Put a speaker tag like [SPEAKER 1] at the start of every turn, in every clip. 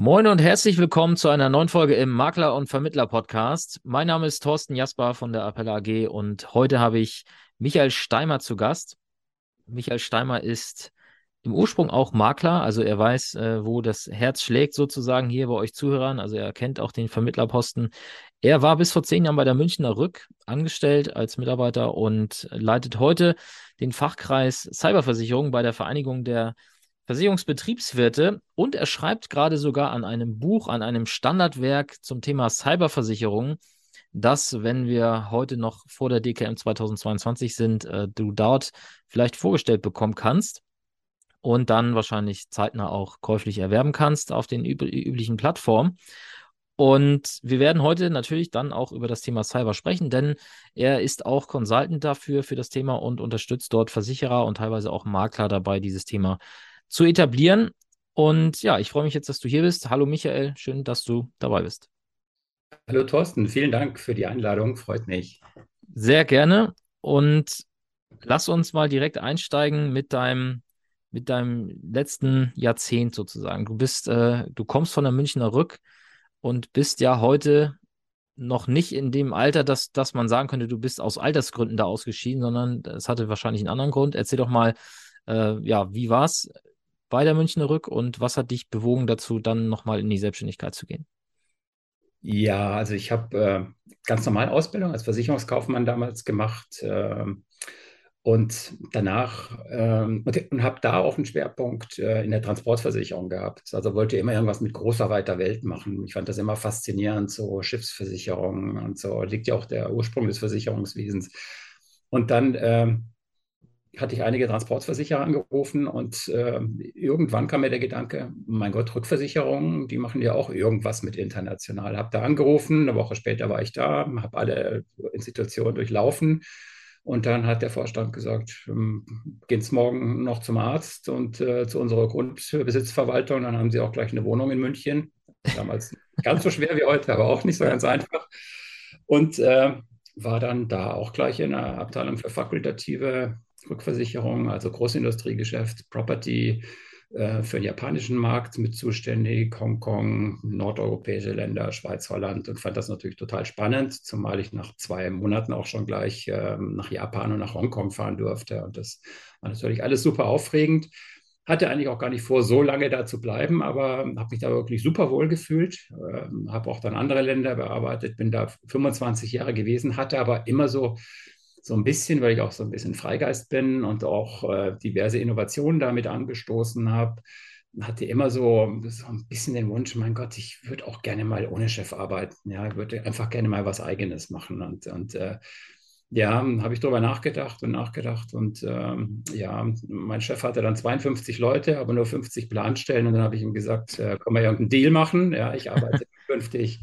[SPEAKER 1] Moin und herzlich willkommen zu einer neuen Folge im Makler- und Vermittler-Podcast. Mein Name ist Thorsten Jasper von der Appella AG und heute habe ich Michael Steimer zu Gast. Michael Steimer ist im Ursprung auch Makler, also er weiß, äh, wo das Herz schlägt sozusagen hier bei euch Zuhörern. Also er kennt auch den Vermittlerposten. Er war bis vor zehn Jahren bei der Münchner Rück angestellt als Mitarbeiter und leitet heute den Fachkreis Cyberversicherung bei der Vereinigung der Versicherungsbetriebswirte und er schreibt gerade sogar an einem Buch, an einem Standardwerk zum Thema Cyberversicherung, das, wenn wir heute noch vor der DKM 2022 sind, äh, du dort vielleicht vorgestellt bekommen kannst und dann wahrscheinlich zeitnah auch käuflich erwerben kannst auf den üb üblichen Plattformen. Und wir werden heute natürlich dann auch über das Thema Cyber sprechen, denn er ist auch Consultant dafür, für das Thema und unterstützt dort Versicherer und teilweise auch Makler dabei, dieses Thema zu etablieren. Und ja, ich freue mich jetzt, dass du hier bist. Hallo Michael, schön, dass du dabei bist.
[SPEAKER 2] Hallo Thorsten, vielen Dank für die Einladung, freut mich.
[SPEAKER 1] Sehr gerne. Und lass uns mal direkt einsteigen mit deinem, mit deinem letzten Jahrzehnt sozusagen. Du bist, äh, du kommst von der Münchner Rück und bist ja heute noch nicht in dem Alter, dass, dass man sagen könnte, du bist aus Altersgründen da ausgeschieden, sondern es hatte wahrscheinlich einen anderen Grund. Erzähl doch mal, äh, ja, wie war es bei der Münchner Rück und was hat dich bewogen dazu, dann nochmal in die Selbstständigkeit zu gehen?
[SPEAKER 2] Ja, also ich habe äh, ganz normal Ausbildung als Versicherungskaufmann damals gemacht äh, und danach äh, und, und habe da auch einen Schwerpunkt äh, in der Transportversicherung gehabt. Also wollte immer irgendwas mit großer weiter Welt machen. Ich fand das immer faszinierend, so Schiffsversicherungen und so liegt ja auch der Ursprung des Versicherungswesens. Und dann ähm, hatte ich einige Transportversicherer angerufen und äh, irgendwann kam mir der Gedanke, mein Gott, Rückversicherungen, die machen ja auch irgendwas mit international. Habe da angerufen, eine Woche später war ich da, habe alle Institutionen durchlaufen und dann hat der Vorstand gesagt, ähm, gehen Sie morgen noch zum Arzt und äh, zu unserer Grundbesitzverwaltung, dann haben Sie auch gleich eine Wohnung in München. Damals ganz so schwer wie heute, aber auch nicht so ganz einfach. Und äh, war dann da auch gleich in der Abteilung für fakultative Rückversicherung, also Großindustriegeschäft, Property äh, für den japanischen Markt mit zuständig, Hongkong, nordeuropäische Länder, Schweiz, Holland und fand das natürlich total spannend, zumal ich nach zwei Monaten auch schon gleich äh, nach Japan und nach Hongkong fahren durfte. Und das war natürlich alles super aufregend. Hatte eigentlich auch gar nicht vor, so lange da zu bleiben, aber habe mich da wirklich super wohl gefühlt. Ähm, habe auch dann andere Länder bearbeitet, bin da 25 Jahre gewesen, hatte aber immer so so ein bisschen, weil ich auch so ein bisschen Freigeist bin und auch äh, diverse Innovationen damit angestoßen habe, hatte immer so, so ein bisschen den Wunsch, mein Gott, ich würde auch gerne mal ohne Chef arbeiten. Ja, ich würde einfach gerne mal was Eigenes machen. Und, und äh, ja, habe ich darüber nachgedacht und nachgedacht. Und ähm, ja, mein Chef hatte dann 52 Leute, aber nur 50 Planstellen. Und dann habe ich ihm gesagt, äh, können wir irgendeinen Deal machen? Ja, ich arbeite künftig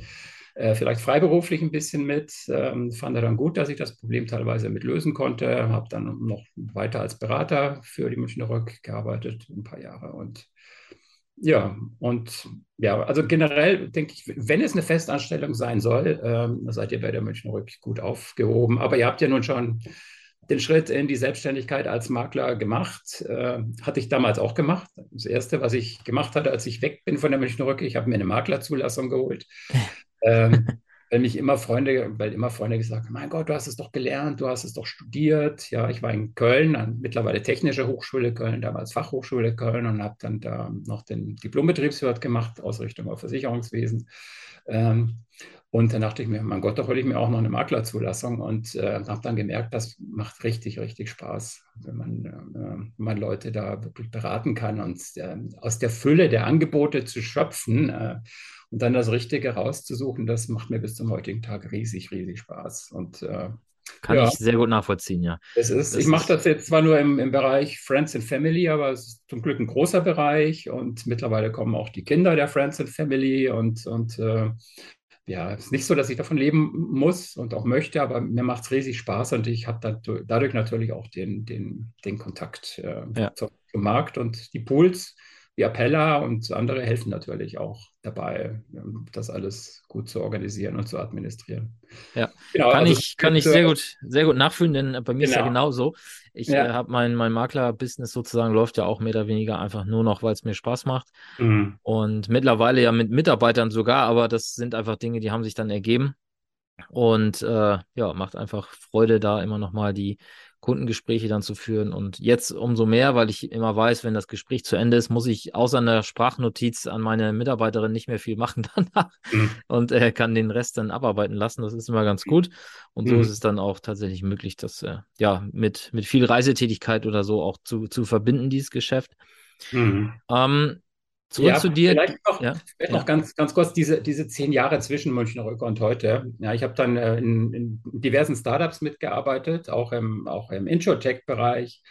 [SPEAKER 2] äh, vielleicht freiberuflich ein bisschen mit. Ähm, fand er dann gut, dass ich das Problem teilweise mit lösen konnte. Habe dann noch weiter als Berater für die Münchner Rück gearbeitet, ein paar Jahre. Und ja, und ja, also generell denke ich, wenn es eine Festanstellung sein soll, ähm, seid ihr bei der Münchner Rück gut aufgehoben. Aber ihr habt ja nun schon den Schritt in die Selbstständigkeit als Makler gemacht. Äh, hatte ich damals auch gemacht. Das Erste, was ich gemacht hatte, als ich weg bin von der Münchner Rück, ich habe mir eine Maklerzulassung geholt. Ähm, weil mich immer Freunde, weil immer Freunde gesagt haben, mein Gott, du hast es doch gelernt, du hast es doch studiert. Ja, ich war in Köln, mittlerweile Technische Hochschule Köln, damals Fachhochschule Köln und habe dann da noch den Diplombetriebswirt gemacht, Ausrichtung auf Versicherungswesen. Ähm, und dann dachte ich mir, mein Gott, da hole ich mir auch noch eine Maklerzulassung und äh, habe dann gemerkt, das macht richtig, richtig Spaß, wenn man, äh, man Leute da wirklich beraten kann und äh, aus der Fülle der Angebote zu schöpfen äh, und dann das Richtige rauszusuchen, das macht mir bis zum heutigen Tag riesig, riesig Spaß. Und
[SPEAKER 1] äh, kann ja, ich sehr gut nachvollziehen, ja.
[SPEAKER 2] Es ist, das ich mache das jetzt zwar nur im, im Bereich Friends and Family, aber es ist zum Glück ein großer Bereich und mittlerweile kommen auch die Kinder der Friends and Family und, und äh, ja, es ist nicht so, dass ich davon leben muss und auch möchte, aber mir macht es riesig Spaß und ich habe dadurch natürlich auch den, den, den Kontakt äh, ja. zum, Markt und die Pools die Appella und andere helfen natürlich auch dabei, ähm, das alles gut zu organisieren und zu administrieren.
[SPEAKER 1] Ja, genau, kann also ich, kann ich sehr gut, sehr gut nachfühlen, denn bei mir genau. ist ja genau. genauso. Ich ja. äh, habe mein, mein Makler-Business sozusagen läuft ja auch mehr oder weniger einfach nur noch, weil es mir Spaß macht. Mhm. Und mittlerweile ja mit Mitarbeitern sogar, aber das sind einfach Dinge, die haben sich dann ergeben. Und äh, ja, macht einfach Freude, da immer nochmal die Kundengespräche dann zu führen. Und jetzt umso mehr, weil ich immer weiß, wenn das Gespräch zu Ende ist, muss ich außer einer Sprachnotiz an meine Mitarbeiterin nicht mehr viel machen danach mhm. und äh, kann den Rest dann abarbeiten lassen. Das ist immer ganz gut. Und so mhm. ist es dann auch tatsächlich möglich, das äh, ja mit, mit viel Reisetätigkeit oder so auch zu, zu verbinden, dieses Geschäft. Mhm. Ähm,
[SPEAKER 2] Zurück ja, zu dir. Vielleicht noch, ja, vielleicht ja. noch ganz, ganz kurz diese, diese zehn Jahre zwischen Rücker und heute. Ja, ich habe dann äh, in, in, diversen Startups mitgearbeitet, auch im, auch im Intro-Tech-Bereich.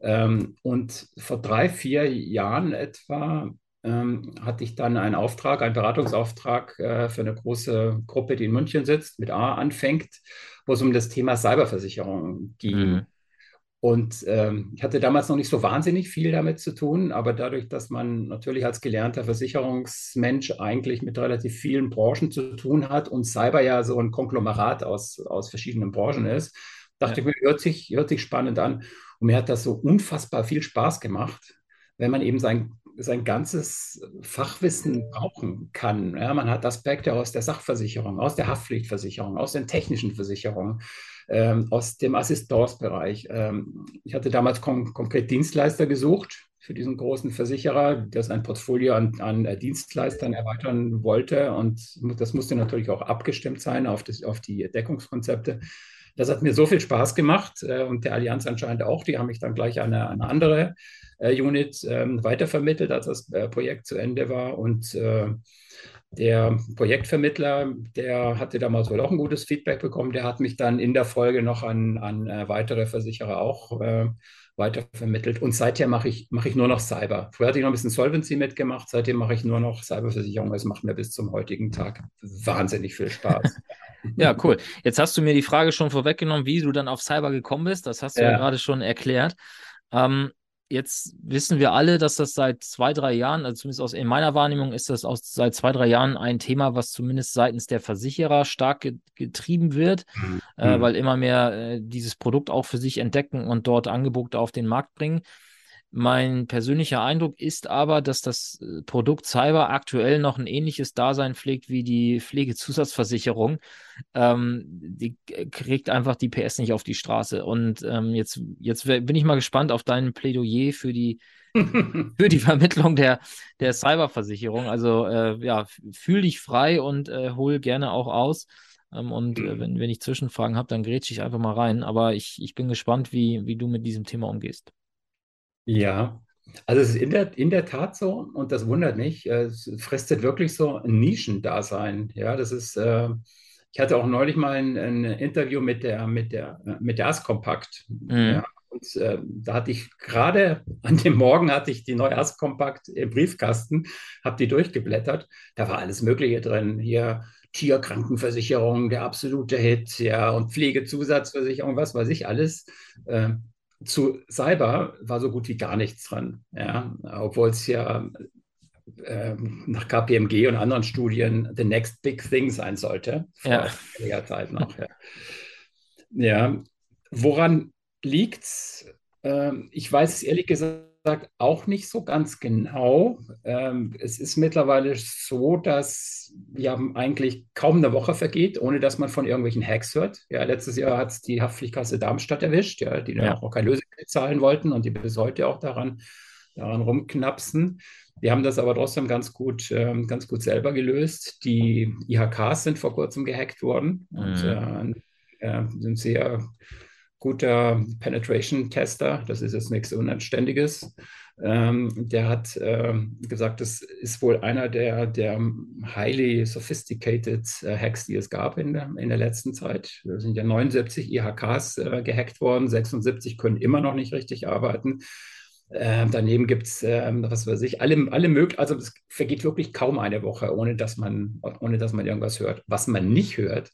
[SPEAKER 2] Ähm, und vor drei, vier Jahren etwa ähm, hatte ich dann einen Auftrag, einen Beratungsauftrag äh, für eine große Gruppe, die in München sitzt, mit A anfängt, wo es um das Thema Cyberversicherung ging. Mhm. Und ähm, ich hatte damals noch nicht so wahnsinnig viel damit zu tun, aber dadurch, dass man natürlich als gelernter Versicherungsmensch eigentlich mit relativ vielen Branchen zu tun hat und Cyber ja so ein Konglomerat aus, aus verschiedenen Branchen ist, dachte ja. ich mir, hört sich, hört sich spannend an. Und mir hat das so unfassbar viel Spaß gemacht, wenn man eben sein, sein ganzes Fachwissen brauchen kann. Ja, man hat Aspekte aus der Sachversicherung, aus der Haftpflichtversicherung, aus den technischen Versicherungen ähm, aus dem Assistance-Bereich. Ähm, ich hatte damals kon konkret Dienstleister gesucht für diesen großen Versicherer, der sein Portfolio an, an äh, Dienstleistern erweitern wollte. Und das musste natürlich auch abgestimmt sein auf, das, auf die Deckungskonzepte. Das hat mir so viel Spaß gemacht äh, und der Allianz anscheinend auch. Die haben mich dann gleich an eine, eine andere äh, Unit ähm, weitervermittelt, als das äh, Projekt zu Ende war. Und äh, der Projektvermittler, der hatte damals wohl auch ein gutes Feedback bekommen. Der hat mich dann in der Folge noch an, an äh, weitere Versicherer auch äh, weitervermittelt. Und seither mache ich, mache ich nur noch Cyber. Früher hatte ich noch ein bisschen Solvency mitgemacht, seitdem mache ich nur noch Cyberversicherung. Es macht mir bis zum heutigen Tag wahnsinnig viel Spaß.
[SPEAKER 1] ja, cool. Jetzt hast du mir die Frage schon vorweggenommen, wie du dann auf Cyber gekommen bist. Das hast du ja, ja gerade schon erklärt. Ähm, jetzt wissen wir alle, dass das seit zwei, drei Jahren, also zumindest aus, in meiner Wahrnehmung ist das aus, seit zwei, drei Jahren ein Thema, was zumindest seitens der Versicherer stark ge getrieben wird, mhm. äh, weil immer mehr äh, dieses Produkt auch für sich entdecken und dort Angebote auf den Markt bringen. Mein persönlicher Eindruck ist aber, dass das äh, Produkt Cyber aktuell noch ein ähnliches Dasein pflegt wie die Pflegezusatzversicherung. Ähm, die kriegt einfach die PS nicht auf die Straße. Und ähm, jetzt, jetzt bin ich mal gespannt auf dein Plädoyer für die, für die Vermittlung der, der Cyberversicherung. Also äh, ja, fühl dich frei und äh, hol gerne auch aus. Ähm, und äh, wenn, wenn ich Zwischenfragen habe, dann grätsche ich einfach mal rein. Aber ich, ich bin gespannt, wie, wie du mit diesem Thema umgehst.
[SPEAKER 2] Ja, also es ist in der, in der Tat so und das wundert mich. Es fristet wirklich so ein Nischendasein. Ja, das ist, äh, ich hatte auch neulich mal ein, ein Interview mit der, mit der, mit der Askompakt. Mhm. Ja, und äh, da hatte ich gerade an dem Morgen hatte ich die neue Askompakt im Briefkasten, habe die durchgeblättert. Da war alles Mögliche drin. Hier Tierkrankenversicherung, der absolute Hit, ja, und Pflegezusatzversicherung, was weiß ich alles. Äh, zu Cyber war so gut wie gar nichts dran, ja, obwohl es ja äh, nach KPMG und anderen Studien the next big thing sein sollte, vor ja. einiger Zeit noch. Ja. ja. woran liegt es? Ähm, ich weiß es ehrlich gesagt auch nicht so ganz genau. Ähm, es ist mittlerweile so, dass ja eigentlich kaum eine Woche vergeht, ohne dass man von irgendwelchen Hacks hört. Ja, letztes Jahr hat es die Haftpflichtkasse Darmstadt erwischt, ja, die ja. auch kein Lösegeld zahlen wollten und die bis heute auch daran, daran rumknapsen. Wir haben das aber trotzdem ganz gut, ähm, ganz gut selber gelöst. Die IHKs sind vor kurzem gehackt worden mhm. und äh, sind sehr guter Penetration-Tester, das ist jetzt nichts Unanständiges. Ähm, der hat ähm, gesagt, das ist wohl einer der, der highly sophisticated äh, Hacks, die es gab in der, in der letzten Zeit. Da sind ja 79 IHKs äh, gehackt worden, 76 können immer noch nicht richtig arbeiten. Ähm, daneben gibt es, ähm, was weiß ich, alle, alle möglichen, also es vergeht wirklich kaum eine Woche, ohne dass man, ohne dass man irgendwas hört. Was man nicht hört,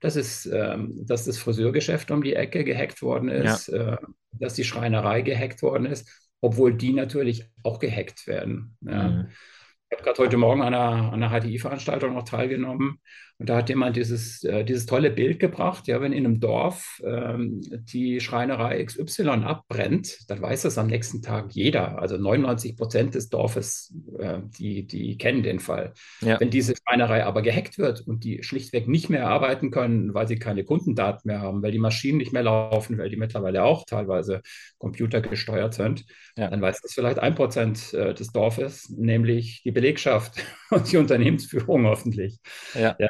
[SPEAKER 2] das ist, ähm, dass das Friseurgeschäft um die Ecke gehackt worden ist, ja. äh, dass die Schreinerei gehackt worden ist. obwohl die natürlich auch gehackt werden. Ja. Mhm. Ich habe gerade heute Morgen an einer, einer HDI-Veranstaltung noch teilgenommen und da hat jemand dieses, äh, dieses tolle Bild gebracht, ja, wenn in einem Dorf ähm, die Schreinerei XY abbrennt, dann weiß das am nächsten Tag jeder. Also 99 Prozent des Dorfes, äh, die, die kennen den Fall. Ja. Wenn diese Schreinerei aber gehackt wird und die schlichtweg nicht mehr arbeiten können, weil sie keine Kundendaten mehr haben, weil die Maschinen nicht mehr laufen, weil die mittlerweile auch teilweise computergesteuert sind, ja. dann weiß das vielleicht ein Prozent äh, des Dorfes, nämlich die Belegschaft und die Unternehmensführung hoffentlich. Ja. ja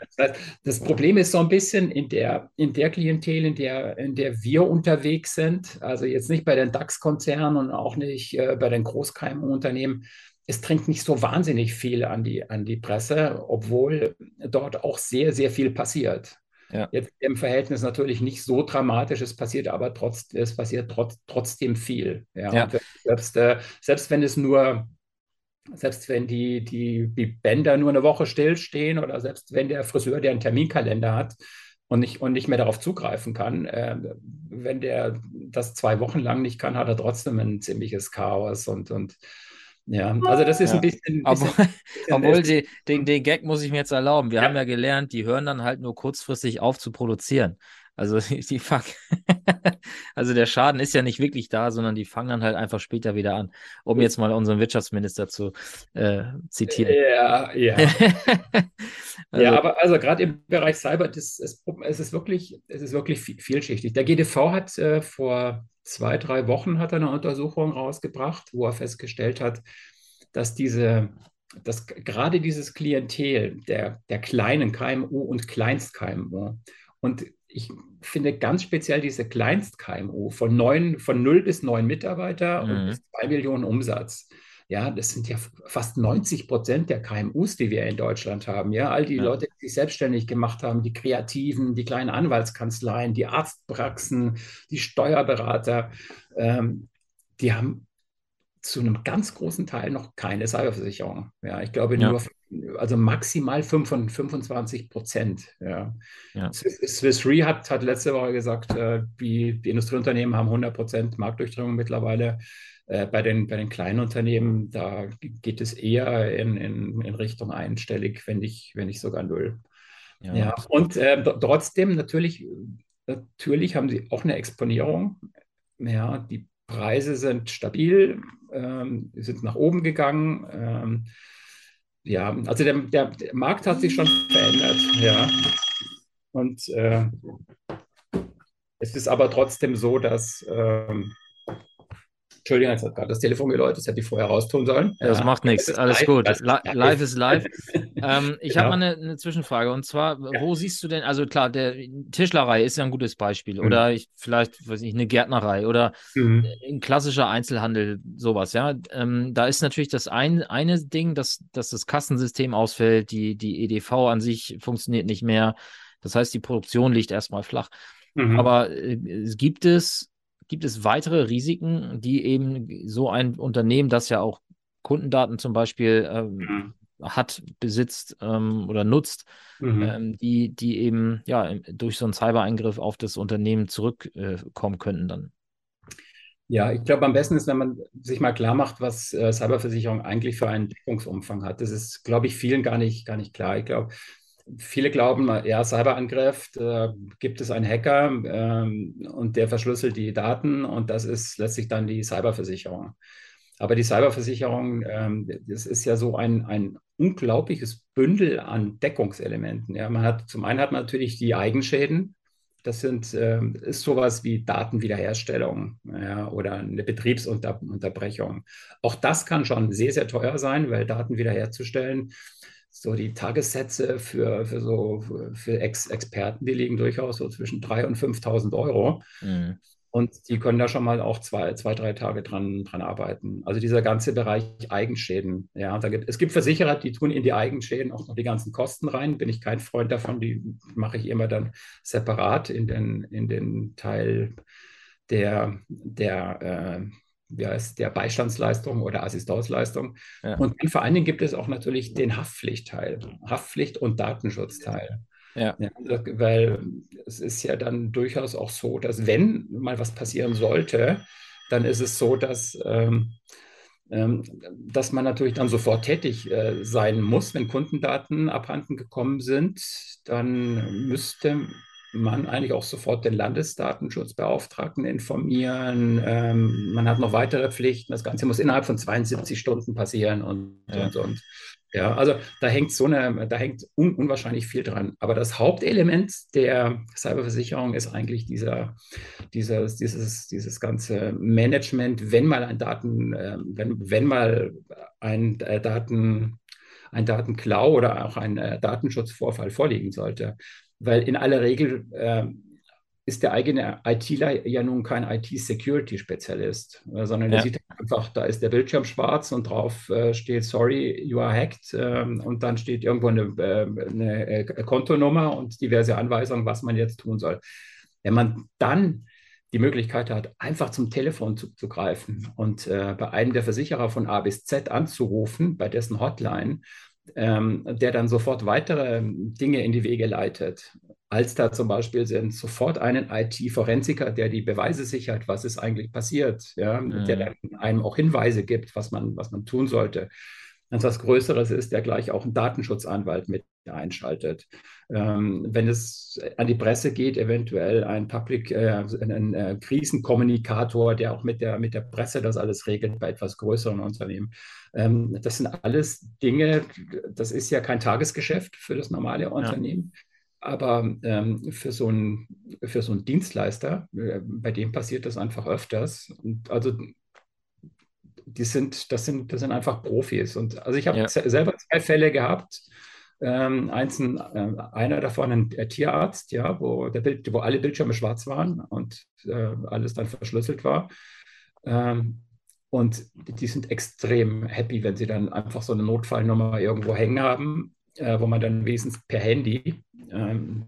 [SPEAKER 2] das Problem ist so ein bisschen in der, in der Klientel, in der, in der wir unterwegs sind, also jetzt nicht bei den DAX-Konzernen und auch nicht äh, bei den Großkeimunternehmen. Es dringt nicht so wahnsinnig viel an die, an die Presse, obwohl dort auch sehr, sehr viel passiert. Ja. Jetzt im Verhältnis natürlich nicht so dramatisch, es passiert aber trotz, es passiert trotz, trotzdem viel. Ja. ja. Selbst, äh, selbst wenn es nur selbst wenn die, die, die Bänder nur eine Woche stillstehen oder selbst wenn der Friseur, der einen Terminkalender hat und nicht, und nicht mehr darauf zugreifen kann, äh, wenn der das zwei Wochen lang nicht kann, hat er trotzdem ein ziemliches Chaos und, und ja, also das ist ja. ein bisschen.
[SPEAKER 1] obwohl, bisschen obwohl die, den, den Gag muss ich mir jetzt erlauben. Wir ja. haben ja gelernt, die hören dann halt nur kurzfristig auf zu produzieren. Also die fuck. also der Schaden ist ja nicht wirklich da, sondern die fangen dann halt einfach später wieder an, um jetzt mal unseren Wirtschaftsminister zu äh, zitieren.
[SPEAKER 2] Ja, ja. also, ja, aber also gerade im Bereich Cyber, das, es, es, ist wirklich, es ist wirklich vielschichtig. Der GDV hat äh, vor zwei, drei Wochen hat eine Untersuchung rausgebracht, wo er festgestellt hat, dass diese dass gerade dieses Klientel der, der kleinen KMU und Kleinst-KMU und ich finde ganz speziell diese Kleinst-KMU von, neun, von 0 bis 9 Mitarbeiter mhm. und bis 2 Millionen Umsatz. Ja, das sind ja fast 90 Prozent der KMUs, die wir in Deutschland haben. Ja, all die ja. Leute, die sich selbstständig gemacht haben, die Kreativen, die kleinen Anwaltskanzleien, die Arztpraxen, die Steuerberater, ähm, die haben zu einem ganz großen Teil noch keine Cyberversicherung. Ja, ich glaube ja. nur also maximal 25 Prozent. Ja. Ja. Swiss Re hat, hat letzte Woche gesagt, äh, die, die Industrieunternehmen haben 100 Prozent Marktdurchdringung mittlerweile. Äh, bei, den, bei den kleinen Unternehmen, da geht es eher in, in, in Richtung einstellig, wenn nicht, wenn nicht sogar null. Ja, ja. Und äh, trotzdem natürlich, natürlich haben sie auch eine Exponierung. Ja, die Preise sind stabil, ähm, sind nach oben gegangen. Ähm, ja, also der, der, Markt hat sich schon verändert, ja. Und äh, es ist aber trotzdem so, dass ähm, Entschuldigung, jetzt hat gerade das Telefon geläutet, das hätte ich vorher raustun sollen.
[SPEAKER 1] Das ja. macht nichts, alles gut. live ist live. ähm, ich ja. habe mal eine, eine, Zwischenfrage und zwar, ja. wo siehst du denn, also klar, der Tischlerei ist ja ein gutes Beispiel mhm. oder ich, vielleicht, weiß ich, eine Gärtnerei oder mhm. ein klassischer Einzelhandel, sowas, ja. Ähm, da ist natürlich das ein, eine Ding, dass, dass das Kassensystem ausfällt, die, die EDV an sich funktioniert nicht mehr. Das heißt, die Produktion liegt erstmal flach. Mhm. Aber äh, gibt es Gibt es weitere Risiken, die eben so ein Unternehmen, das ja auch Kundendaten zum Beispiel ähm, mhm. hat, besitzt ähm, oder nutzt, mhm. ähm, die, die eben ja durch so einen Cybereingriff auf das Unternehmen zurückkommen äh, könnten dann?
[SPEAKER 2] Ja, ich glaube, am besten ist, wenn man sich mal klar macht, was äh, Cyberversicherung eigentlich für einen Deckungsumfang hat. Das ist, glaube ich, vielen gar nicht, gar nicht klar. Ich glaube, viele glauben, ja, Cyberangriff, da gibt es einen Hacker ähm, und der verschlüsselt die Daten und das ist letztlich dann die Cyberversicherung. Aber die Cyberversicherung, ähm, das ist ja so ein, ein unglaubliches Bündel an Deckungselementen. Ja, man hat, zum einen hat man natürlich die Eigenschäden. Das sind, äh, ist sowas wie Datenwiederherstellung ja, oder eine Betriebsunterbrechung. Auch das kann schon sehr, sehr teuer sein, weil Daten wiederherzustellen so die Tagessätze für, für so für Ex Experten, die liegen durchaus so zwischen 3.000 und 5.000 Euro. Mhm. Und die können da schon mal auch zwei, zwei drei Tage dran, dran arbeiten. Also dieser ganze Bereich Eigenschäden. Ja, da gibt, es gibt Versicherer, die tun in die Eigenschäden auch noch die ganzen Kosten rein. Bin ich kein Freund davon. Die mache ich immer dann separat in den, in den Teil der, der äh, wie heißt der Beistandsleistung oder Assistenzleistung. Ja. Und vor allen Dingen gibt es auch natürlich den Haftpflichtteil, Haftpflicht und Datenschutzteil. Ja. ja. weil es ist ja dann durchaus auch so, dass wenn mal was passieren sollte, dann ist es so, dass, ähm, ähm, dass man natürlich dann sofort tätig äh, sein muss, wenn Kundendaten abhanden gekommen sind. Dann müsste man eigentlich auch sofort den Landesdatenschutzbeauftragten informieren. Ähm, man hat noch weitere Pflichten. Das Ganze muss innerhalb von 72 Stunden passieren und, ja. und, und. Ja, also da hängt so eine, da hängt un, unwahrscheinlich viel dran. Aber das Hauptelement der Cyberversicherung ist eigentlich dieser, dieser, dieses, dieses ganze Management, wenn mal ein Daten, äh, wenn, wenn mal ein äh, Daten, ein Datenklau oder auch ein äh, Datenschutzvorfall vorliegen sollte. Weil in aller Regel äh, ist der eigene ITler ja nun kein IT-Security-Spezialist, äh, sondern ja. der sieht einfach, da ist der Bildschirm schwarz und drauf äh, steht, sorry, you are hacked. Ähm, und dann steht irgendwo eine, äh, eine, äh, Kontonummer und diverse Anweisungen, was man jetzt tun soll. Wenn man dann die Möglichkeit hat, einfach zum Telefon zu, zu greifen und äh, bei einem der Versicherer von A bis Z anzurufen, bei dessen Hotline, ähm, der dann sofort weitere Dinge in die Wege leitet als da zum Beispiel sind, sofort einen IT-Forensiker, der die Beweise sichert, was ist eigentlich passiert, ja, mhm. der dann einem auch Hinweise gibt, was man, was man tun sollte. Wenn es was Größeres ist, der gleich auch einen Datenschutzanwalt mit einschaltet. Ähm, wenn es an die Presse geht, eventuell ein Public, äh, ein, äh, Krisenkommunikator, der auch mit der, mit der Presse das alles regelt bei etwas größeren Unternehmen. Ähm, das sind alles Dinge, das ist ja kein Tagesgeschäft für das normale ja. Unternehmen. Aber ähm, für, so einen, für so einen Dienstleister, äh, bei dem passiert das einfach öfters. Und also die sind, das sind, das sind einfach Profis. Und also ich habe ja. selber zwei Fälle gehabt. Ähm, eins, äh, einer davon ein Tierarzt, ja, wo, der Bild, wo alle Bildschirme schwarz waren und äh, alles dann verschlüsselt war. Ähm, und die sind extrem happy, wenn sie dann einfach so eine Notfallnummer irgendwo hängen haben äh, wo man dann wenigstens per Handy ähm,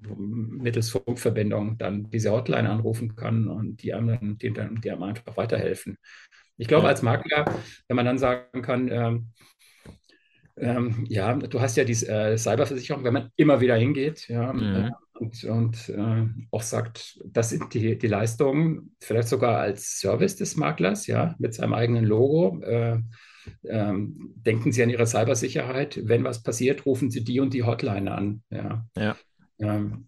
[SPEAKER 2] mittels Funkverbindung dann diese Hotline anrufen kann und die einem dann, die, die einem einfach weiterhelfen. Ich glaube, als Makler, wenn man dann sagen kann, ähm, ähm, ja, du hast ja die äh, Cyberversicherung, wenn man immer wieder hingeht, ja, mhm. äh, und, und äh, auch sagt, das sind die, die Leistungen, vielleicht sogar als Service des Maklers, ja, mit seinem eigenen Logo. Äh, ähm, denken Sie an Ihre Cybersicherheit. Wenn was passiert, rufen Sie die und die Hotline an. Ja. ja. Ähm,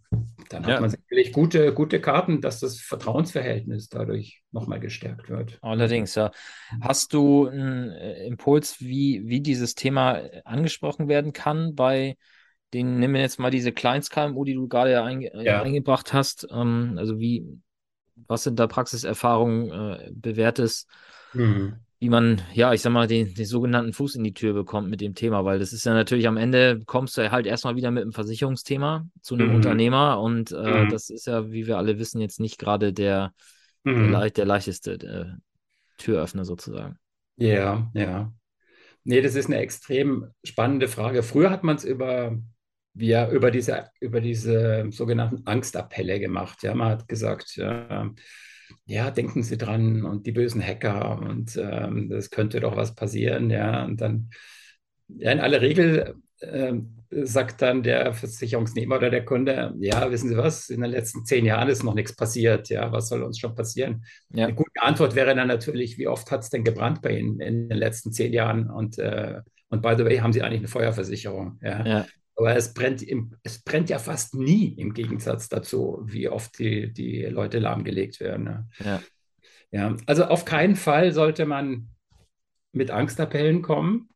[SPEAKER 2] dann hat ja. man sicherlich gute, gute Karten, dass das Vertrauensverhältnis dadurch nochmal gestärkt wird.
[SPEAKER 1] Allerdings, ja. Hast du einen äh, Impuls, wie, wie dieses Thema angesprochen werden kann bei den, nehmen wir jetzt mal diese Kleinst-KMU, die du gerade ja, einge ja. eingebracht hast. Ähm, also wie, was sind da Praxiserfahrungen äh, bewährtes? Mhm wie man, ja, ich sag mal, den, den sogenannten Fuß in die Tür bekommt mit dem Thema, weil das ist ja natürlich am Ende, kommst du halt erstmal wieder mit einem Versicherungsthema zu einem mhm. Unternehmer und äh, mhm. das ist ja, wie wir alle wissen, jetzt nicht gerade der, mhm. der, der, leichteste äh, Türöffner sozusagen.
[SPEAKER 2] Ja, ja. Nee, das ist eine extrem spannende Frage. Früher hat man es über, ja, über, diese, über diese sogenannten Angstappelle gemacht. Ja, man hat gesagt, ja, ja, denken Sie dran und die bösen Hacker und ähm, das könnte doch was passieren, ja. Und dann, ja, in aller Regel äh, sagt dann der Versicherungsnehmer oder der Kunde, ja, wissen Sie was, in den letzten zehn Jahren ist noch nichts passiert, ja, was soll uns schon passieren? Ja. Eine gute Antwort wäre dann natürlich, wie oft hat es denn gebrannt bei Ihnen in den letzten zehn Jahren? Und, äh, und by the way, haben Sie eigentlich eine Feuerversicherung? Ja. ja. Aber es brennt, im, es brennt ja fast nie im Gegensatz dazu, wie oft die, die Leute lahmgelegt werden. Ne? Ja. ja. Also auf keinen Fall sollte man mit Angstappellen kommen.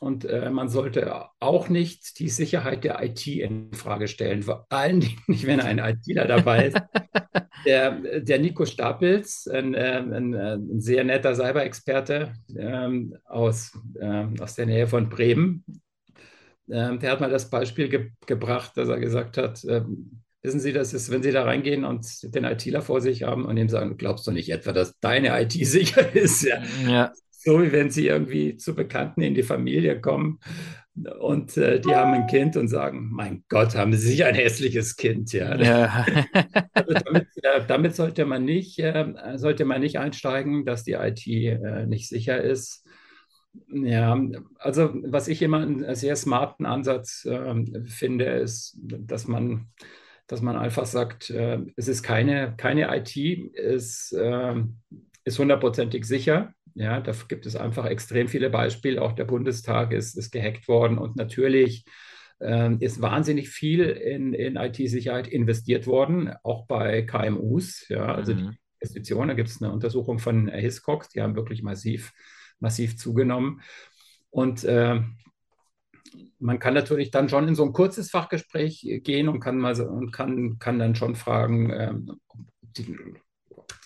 [SPEAKER 2] Und äh, man sollte auch nicht die Sicherheit der IT in Frage stellen, vor allen Dingen nicht, wenn ein ITler dabei ist. der, der Nico Stapels, ein, äh, ein, äh, ein sehr netter Cyber-Experte ähm, aus, ähm, aus der Nähe von Bremen, der hat mal das Beispiel ge gebracht, dass er gesagt hat, ähm, wissen Sie, das ist, wenn Sie da reingehen und den ITler vor sich haben und ihm sagen, glaubst du nicht etwa, dass deine IT sicher ist? Ja. ja. So wie wenn Sie irgendwie zu Bekannten in die Familie kommen und äh, die haben ein Kind und sagen, mein Gott, haben Sie sicher ein hässliches Kind. Ja. ja. also damit, äh, damit, sollte, man nicht, äh, sollte man nicht einsteigen, dass die IT äh, nicht sicher ist. Ja, also was ich immer einen sehr smarten Ansatz äh, finde, ist, dass man, dass man einfach sagt, äh, es ist keine, keine IT, es, äh, ist hundertprozentig sicher. Ja, da gibt es einfach extrem viele Beispiele. Auch der Bundestag ist, ist gehackt worden und natürlich ähm, ist wahnsinnig viel in, in IT-Sicherheit investiert worden, auch bei KMUs. Ja, also mhm. die Investitionen, da gibt es eine Untersuchung von Hiscox, die haben wirklich massiv, massiv zugenommen. Und äh, man kann natürlich dann schon in so ein kurzes Fachgespräch gehen und kann mal und kann, kann dann schon fragen, ähm, ob die,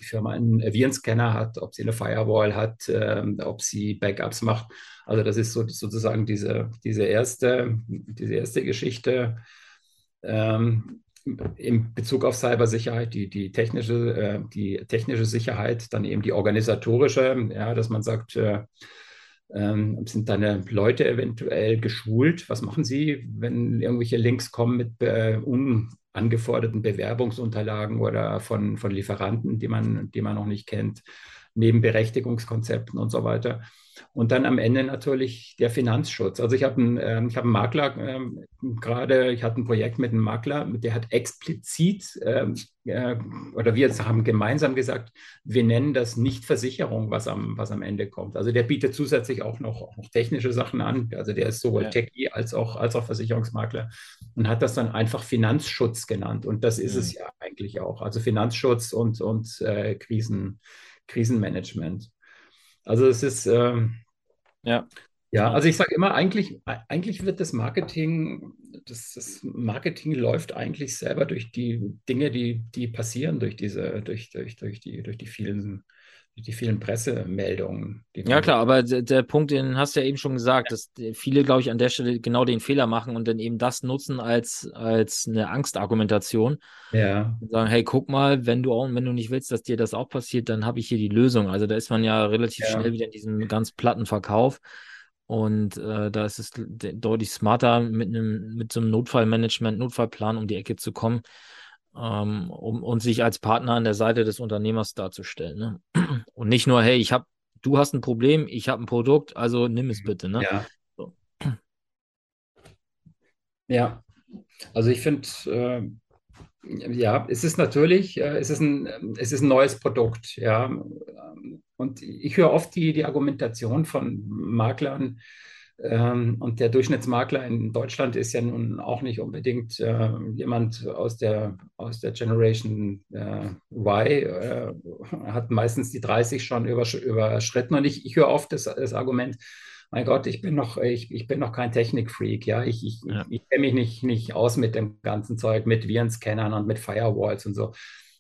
[SPEAKER 2] die Firma einen Virenscanner hat, ob sie eine Firewall hat, ähm, ob sie Backups macht. Also das ist so, sozusagen diese, diese, erste, diese erste Geschichte ähm, in Bezug auf Cybersicherheit, die, die, technische, äh, die technische Sicherheit, dann eben die organisatorische, ja, dass man sagt, äh, ähm, sind deine Leute eventuell geschult? Was machen sie, wenn irgendwelche Links kommen mit äh, unangeforderten Bewerbungsunterlagen oder von, von Lieferanten, die man, die man noch nicht kennt, neben Berechtigungskonzepten und so weiter? Und dann am Ende natürlich der Finanzschutz. Also ich habe einen, äh, ich hab einen Makler äh, gerade, ich hatte ein Projekt mit einem Makler, der hat explizit ähm, äh, oder wir haben gemeinsam gesagt, wir nennen das nicht Versicherung, was am, was am Ende kommt. Also der bietet zusätzlich auch noch, auch noch technische Sachen an. Also der ist sowohl ja. Techie als auch, als auch Versicherungsmakler und hat das dann einfach Finanzschutz genannt. Und das ist mhm. es ja eigentlich auch. Also Finanzschutz und, und äh, Krisen, Krisenmanagement. Also es ist, ähm, ja. Ja, also ich sage immer, eigentlich, eigentlich wird das Marketing, das, das, Marketing läuft eigentlich selber durch die Dinge, die, die passieren, durch diese, durch, durch, durch die, durch die vielen die vielen Pressemeldungen.
[SPEAKER 1] ja, klar, aber der, der, Punkt, den hast du ja eben schon gesagt, dass viele, glaube ich, an der Stelle genau den Fehler machen und dann eben das nutzen als, als eine Angstargumentation. Ja. Und sagen, hey, guck mal, wenn du auch, wenn du nicht willst, dass dir das auch passiert, dann habe ich hier die Lösung. Also da ist man ja relativ ja. schnell wieder in diesem ganz platten Verkauf. Und äh, da ist es deutlich smarter, mit einem, mit so einem Notfallmanagement, Notfallplan um die Ecke zu kommen ähm, um, und sich als Partner an der Seite des Unternehmers darzustellen. Ne? Und nicht nur, hey, ich habe, du hast ein Problem, ich habe ein Produkt, also nimm es bitte. Ne?
[SPEAKER 2] Ja. So. ja, also ich finde, äh, ja, es ist natürlich, äh, es, ist ein, es ist ein neues Produkt, ja. Und ich höre oft die, die Argumentation von Maklern, und der Durchschnittsmakler in Deutschland ist ja nun auch nicht unbedingt äh, jemand aus der, aus der Generation äh, Y, äh, hat meistens die 30 schon übersch überschritten. Und ich, ich höre oft das, das Argument, mein Gott, ich bin noch, ich, ich bin noch kein Technikfreak, ja. Ich, ich, ja. ich, ich kenne mich nicht, nicht aus mit dem ganzen Zeug, mit Virenscannern und mit Firewalls und so.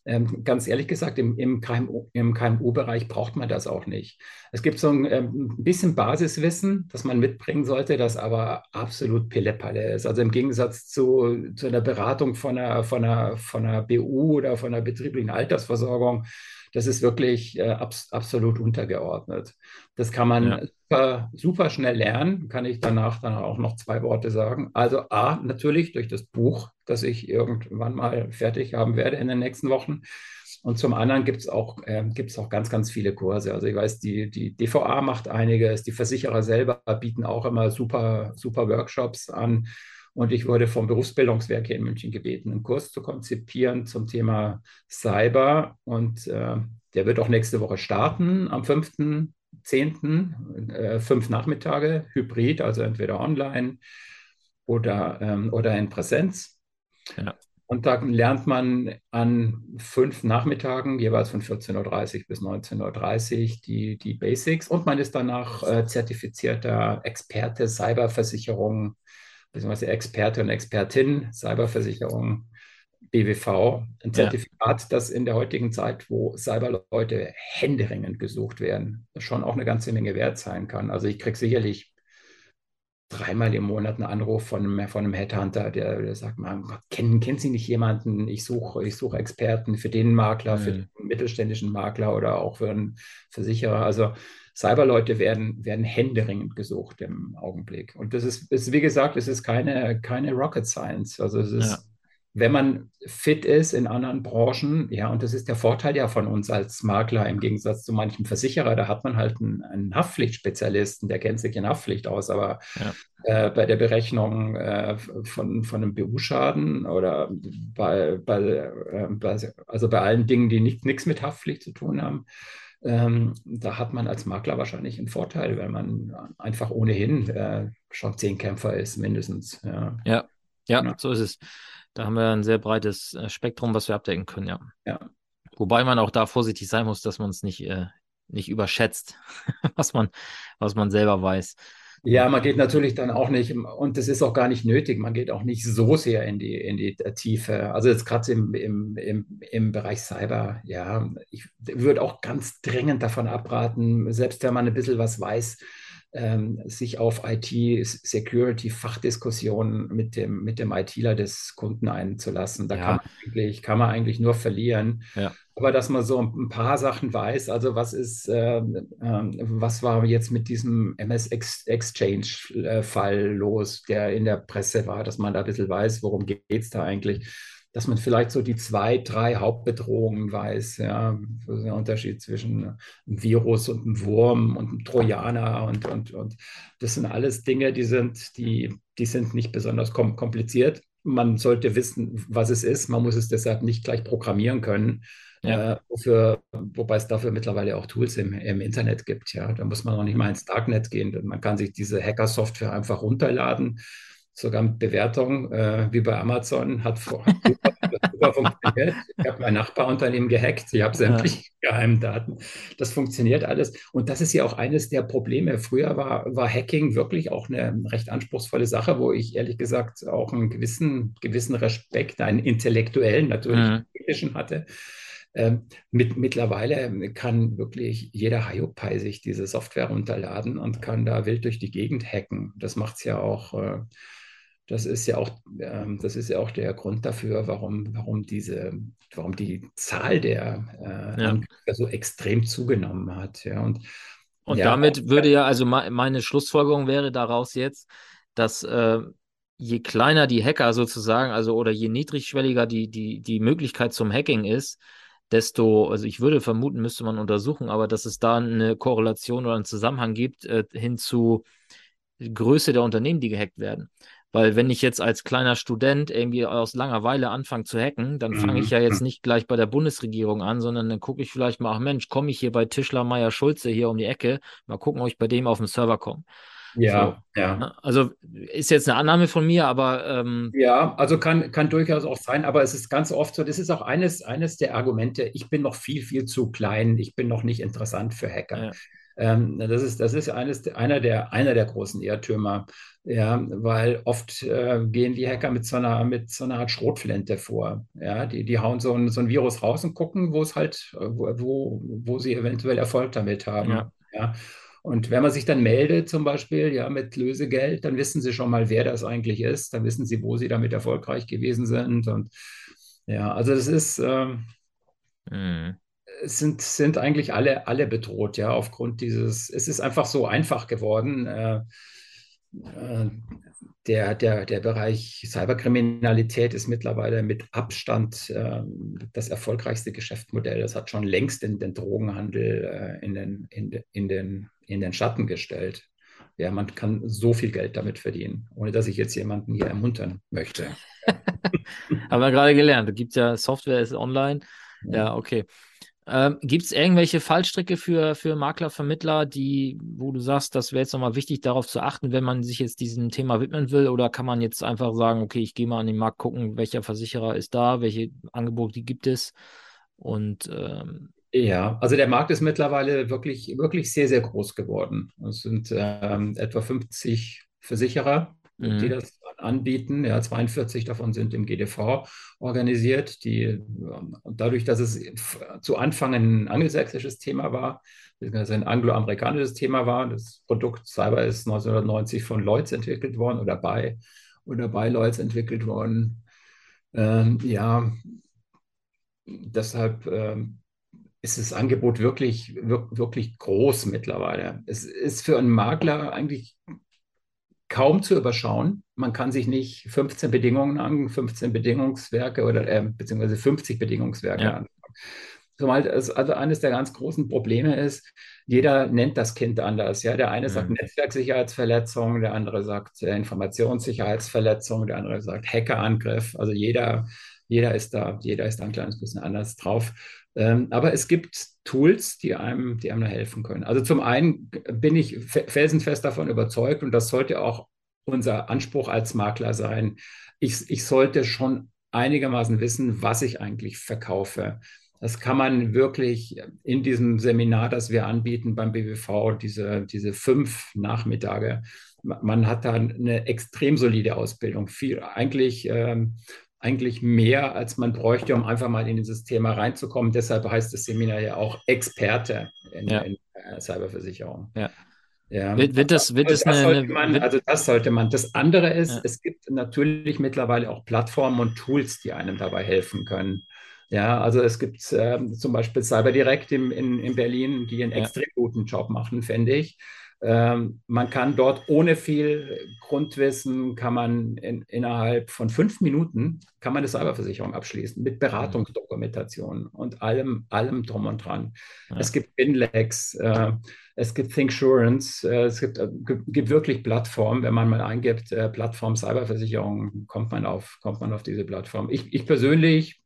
[SPEAKER 2] Ähm, ganz ehrlich gesagt, im, im, KMU, im KMU-Bereich braucht man das auch nicht. Es gibt so ein, ähm, bisschen Basiswissen, das man mitbringen sollte, das aber absolut Pillepalle ist. Also im Gegensatz zu, zu einer Beratung von einer, von, einer, von einer BU oder von einer betrieblichen Altersversorgung, das ist wirklich äh, abs absolut untergeordnet. Das kann man ja. super, super schnell lernen, kann ich danach dann auch noch zwei Worte sagen. Also A, natürlich durch das Buch, das ich irgendwann mal fertig haben werde in den nächsten Wochen. Und zum anderen gibt es auch, äh, auch ganz, ganz viele Kurse. Also ich weiß, die, die DVA macht einiges, die Versicherer selber bieten auch immer super, super Workshops an. Und ich wurde vom Berufsbildungswerk hier in München gebeten, einen Kurs zu konzipieren zum Thema Cyber. Und äh, der wird auch nächste Woche starten, am 5.10., äh, fünf Nachmittage, hybrid, also entweder online oder, ähm, oder in Präsenz. Ja. Und da lernt man an fünf Nachmittagen, jeweils von 14.30 Uhr bis 19.30 Uhr, die, die Basics. Und man ist danach äh, zertifizierter Experte Cyberversicherung beziehungsweise Experte und Expertin Cyberversicherung, BWV, ein Zertifikat, ja. das in der heutigen Zeit, wo Cyberleute händeringend gesucht werden, schon auch eine ganze Menge wert sein kann. Also ich kriege sicherlich dreimal im Monat einen Anruf von einem, von einem Headhunter, der, der sagt, man, kennen, kennen Sie nicht jemanden? Ich suche ich such Experten für den Makler, mhm. für den mittelständischen Makler oder auch für einen Versicherer. Also Cyberleute werden, werden händeringend gesucht im Augenblick. Und das ist, ist wie gesagt, es ist keine, keine Rocket Science. Also es ist, ja. wenn man fit ist in anderen Branchen, ja, und das ist der Vorteil ja von uns als Makler im Gegensatz zu manchem Versicherer, da hat man halt einen, einen Haftpflichtspezialisten, der kennt sich in Haftpflicht aus, aber ja. äh, bei der Berechnung äh, von, von einem BU-Schaden oder bei, bei, äh, bei, also bei allen Dingen, die nichts mit Haftpflicht zu tun haben, ähm, da hat man als Makler wahrscheinlich einen Vorteil, weil man einfach ohnehin äh, schon Zehnkämpfer ist, mindestens.
[SPEAKER 1] Ja. ja, ja, ja, so ist es. Da haben wir ein sehr breites äh, Spektrum, was wir abdecken können, ja.
[SPEAKER 2] ja.
[SPEAKER 1] Wobei man auch da vorsichtig sein muss, dass man es nicht, äh, nicht überschätzt, was man, was man selber weiß.
[SPEAKER 2] Ja, man geht natürlich dann auch nicht, und das ist auch gar nicht nötig, man geht auch nicht so sehr in die, in die Tiefe. Also jetzt gerade im, im, im, im Bereich Cyber, ja, ich würde auch ganz dringend davon abraten, selbst wenn man ein bisschen was weiß, ähm, sich auf IT-Security-Fachdiskussionen mit dem, mit dem ITler des Kunden einzulassen. Da ja. kann, man eigentlich, kann man eigentlich nur verlieren.
[SPEAKER 1] Ja.
[SPEAKER 2] Aber dass man so ein paar Sachen weiß, also was ist, äh, äh, was war jetzt mit diesem MS Exchange-Fall los, der in der Presse war, dass man da ein bisschen weiß, worum geht es da eigentlich dass man vielleicht so die zwei, drei Hauptbedrohungen weiß. Ja, das ist der Unterschied zwischen einem Virus und einem Wurm und einem Trojaner und, und, und das sind alles Dinge, die sind, die, die sind nicht besonders kompliziert. Man sollte wissen, was es ist. Man muss es deshalb nicht gleich programmieren können. Ja. Äh, wofür, wobei es dafür mittlerweile auch Tools im, im Internet gibt. Ja, da muss man noch nicht mal ins Darknet gehen. Man kann sich diese Hacker-Software einfach runterladen sogar mit Bewertung, äh, wie bei Amazon, hat, vor, super, funktioniert. Ich habe mein Nachbarunternehmen gehackt, ich habe sämtliche ja. geheimen Daten. Das funktioniert alles. Und das ist ja auch eines der Probleme. Früher war, war Hacking wirklich auch eine recht anspruchsvolle Sache, wo ich ehrlich gesagt auch einen gewissen, gewissen Respekt, einen intellektuellen, natürlich mhm. hatte. Ähm, mit, mittlerweile kann wirklich jeder Hiopai sich diese Software runterladen und kann da wild durch die Gegend hacken. Das macht es ja auch äh, das ist ja auch, ähm, das ist ja auch der Grund dafür, warum, warum diese, warum die Zahl der äh, ja. So extrem zugenommen hat. Ja, und,
[SPEAKER 1] und ja, damit würde ja, also meine Schlussfolgerung wäre daraus jetzt, dass äh, je kleiner die Hacker sozusagen, also oder je niedrigschwelliger die, die, die Möglichkeit zum Hacking ist, desto, also ich würde vermuten, müsste man untersuchen, aber dass es da eine Korrelation oder einen Zusammenhang gibt äh, hin zu Größe der Unternehmen, die gehackt werden. Weil wenn ich jetzt als kleiner Student irgendwie aus Langeweile anfange zu hacken, dann fange ich mhm. ja jetzt nicht gleich bei der Bundesregierung an, sondern dann gucke ich vielleicht mal, ach Mensch, komme ich hier bei Tischler Meier Schulze hier um die Ecke, mal gucken, ob ich bei dem auf dem Server komme.
[SPEAKER 2] Ja, so. ja.
[SPEAKER 1] Ne? Also ist jetzt eine Annahme von mir, aber. Ähm,
[SPEAKER 2] ja, also kann, kann durchaus auch sein, aber es ist ganz oft so, das ist auch eines, eines der Argumente, ich bin noch viel, viel zu klein, ich bin noch nicht interessant für Hacker. Ja. Ähm, das ist, das ist eines, einer, der, einer der großen Irrtümer, ja, weil oft äh, gehen die Hacker mit so, einer, mit so einer Art Schrotflinte vor. Ja, die, die hauen so ein, so ein Virus raus und gucken, wo es halt, wo, wo sie eventuell Erfolg damit haben. Ja. ja. Und wenn man sich dann meldet, zum Beispiel, ja, mit Lösegeld, dann wissen sie schon mal, wer das eigentlich ist. Dann wissen sie, wo sie damit erfolgreich gewesen sind. Und ja, also das ist, ähm, mhm sind, sind eigentlich alle, alle bedroht, ja, aufgrund dieses, es ist einfach so einfach geworden. Äh, äh, der, der, der Bereich Cyberkriminalität ist mittlerweile mit Abstand äh, das erfolgreichste Geschäftsmodell. Das hat schon längst den, den Drogenhandel äh, in, den, in, in, den, in den Schatten gestellt. Ja, man kann so viel Geld damit verdienen, ohne dass ich jetzt jemanden hier ermuntern möchte.
[SPEAKER 1] Haben wir gerade gelernt. Da gibt es ja Software, ist online. Ja okay. Ähm, Gibt es irgendwelche Fallstricke für, für Makler, Vermittler, die, wo du sagst, das wäre jetzt nochmal wichtig, darauf zu achten, wenn man sich jetzt diesem Thema widmen will? Oder kann man jetzt einfach sagen, okay, ich gehe mal an den Markt gucken, welcher Versicherer ist da, welche Angebote gibt es? Und ähm,
[SPEAKER 2] ja, also der Markt ist mittlerweile wirklich, wirklich sehr, sehr groß geworden. Es sind ähm, etwa 50 Versicherer, mhm. die das anbieten. Ja, 42 davon sind im GDV organisiert. Die, ähm, dadurch, dass es zu Anfang ein angelsächsisches Thema war, beziehungsweise ein angloamerikanisches Thema war, das Produkt Cyber ist 1990 von Lloyds entwickelt worden oder bei, oder bei Lloyds entwickelt worden. Ähm, ja, deshalb ähm, ist das Angebot wirklich, wirklich groß mittlerweile. Es ist für einen Makler eigentlich kaum zu überschauen. Man kann sich nicht 15 Bedingungen an, 15 Bedingungswerke oder äh, beziehungsweise 50 Bedingungswerke ja. anschauen. Zumal es also eines der ganz großen Probleme ist, jeder nennt das Kind anders. Ja, der eine mhm. sagt Netzwerksicherheitsverletzung, der andere sagt äh, Informationssicherheitsverletzung, der andere sagt Hackerangriff. Also jeder, jeder ist da, jeder ist da ein kleines bisschen anders drauf. Ähm, aber es gibt Tools, die einem, die einem da helfen können. Also zum einen bin ich felsenfest davon überzeugt und das sollte auch unser Anspruch als Makler sein. Ich, ich sollte schon einigermaßen wissen, was ich eigentlich verkaufe. Das kann man wirklich in diesem Seminar, das wir anbieten beim BWV, diese, diese fünf Nachmittage, man hat da eine extrem solide Ausbildung. Viel, eigentlich, ähm, eigentlich mehr, als man bräuchte, um einfach mal in dieses Thema reinzukommen. Deshalb heißt das Seminar ja auch Experte in, ja. in äh, Cyberversicherung.
[SPEAKER 1] Ja. Ja. Wird, wird, das, wird
[SPEAKER 2] also,
[SPEAKER 1] das,
[SPEAKER 2] das eine, man, wird, also das sollte man. Das andere ist, ja. es gibt natürlich mittlerweile auch Plattformen und Tools, die einem dabei helfen können. Ja, also es gibt äh, zum Beispiel CyberDirect in, in, in Berlin, die einen ja. extrem guten Job machen, finde ich. Ähm, man kann dort ohne viel Grundwissen, kann man in, innerhalb von fünf Minuten, kann man eine Cyberversicherung abschließen mit Beratungsdokumentation und allem, allem drum und dran. Ja. Es gibt Binlex, äh, es gibt Thinksurance, äh, es gibt, äh, gibt wirklich Plattformen, wenn man mal eingibt, äh, Plattform Cyberversicherung, kommt man auf, kommt man auf diese Plattform. Ich, ich persönlich,